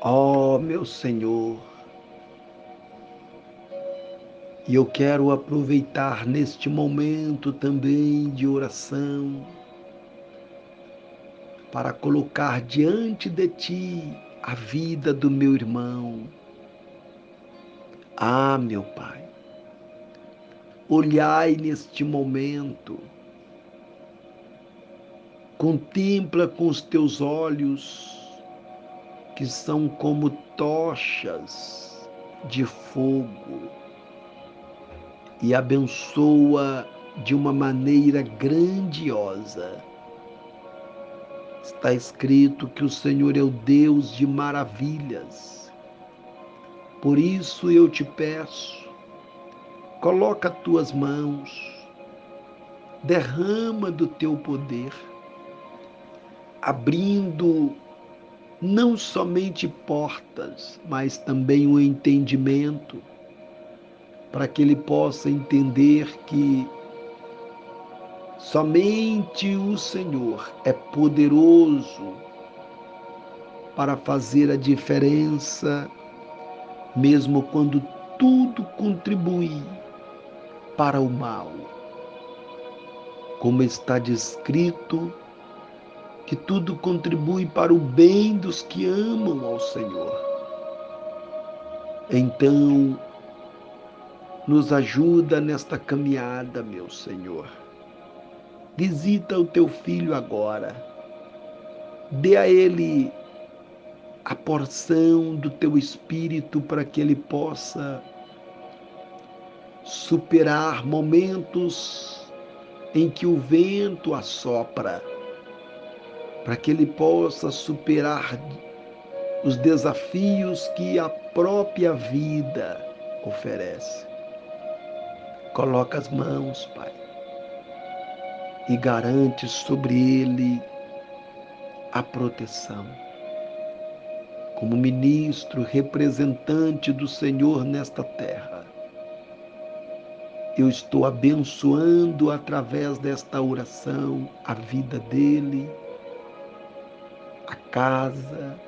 Ó oh, meu Senhor, e eu quero aproveitar neste momento também de oração para colocar diante de Ti a vida do meu irmão. Ah, meu Pai, olhai neste momento, contempla com os teus olhos, que são como tochas de fogo, e abençoa de uma maneira grandiosa Está escrito que o Senhor é o Deus de maravilhas. Por isso eu te peço, coloca tuas mãos, derrama do teu poder, abrindo não somente portas, mas também o um entendimento, para que ele possa entender que Somente o Senhor é poderoso para fazer a diferença, mesmo quando tudo contribui para o mal. Como está descrito, que tudo contribui para o bem dos que amam ao Senhor. Então, nos ajuda nesta caminhada, meu Senhor Visita o teu filho agora. Dê a ele a porção do teu espírito para que ele possa superar momentos em que o vento assopra, para que ele possa superar os desafios que a própria vida oferece. Coloca as mãos, Pai e garante sobre ele a proteção. Como ministro representante do Senhor nesta terra, eu estou abençoando através desta oração a vida dele, casa,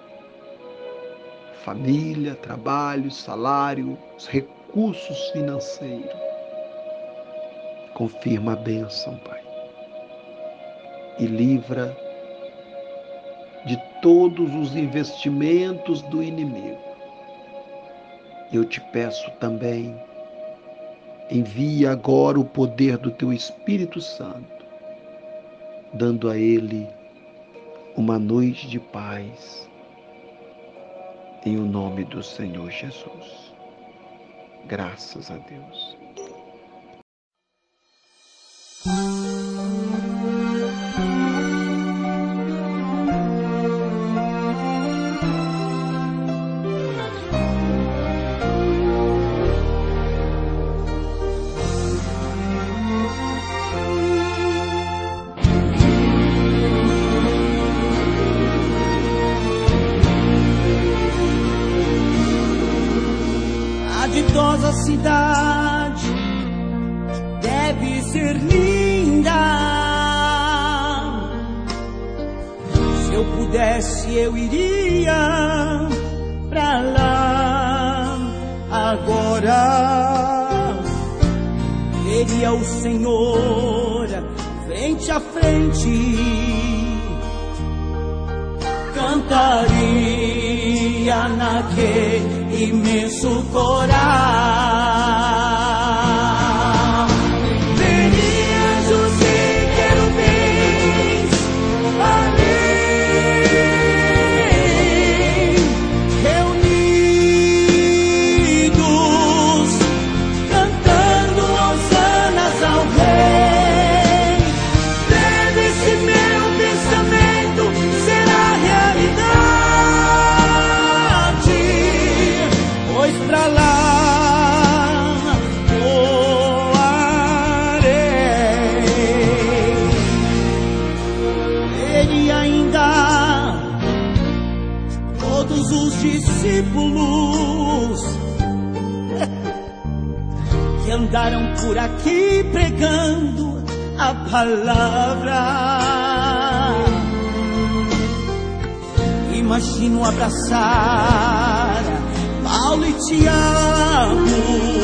família, trabalho, salário, os recursos financeiros. Confirma a bênção, Pai e livra de todos os investimentos do inimigo. Eu te peço também, envia agora o poder do teu Espírito Santo, dando a ele uma noite de paz, em o nome do Senhor Jesus. Graças a Deus. Cidade deve ser linda. Se eu pudesse, eu iria pra lá agora. Veria o Senhor frente a frente, cantaria naquele imenso coral. Discípulos que andaram por aqui pregando a palavra. Imagino abraçar Paulo e Tiago,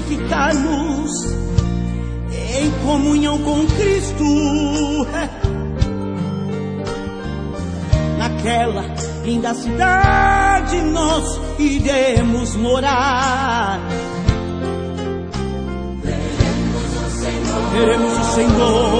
Ficarmos em comunhão com Cristo, naquela linda cidade nós iremos morar. Veremos o Senhor frente a frente.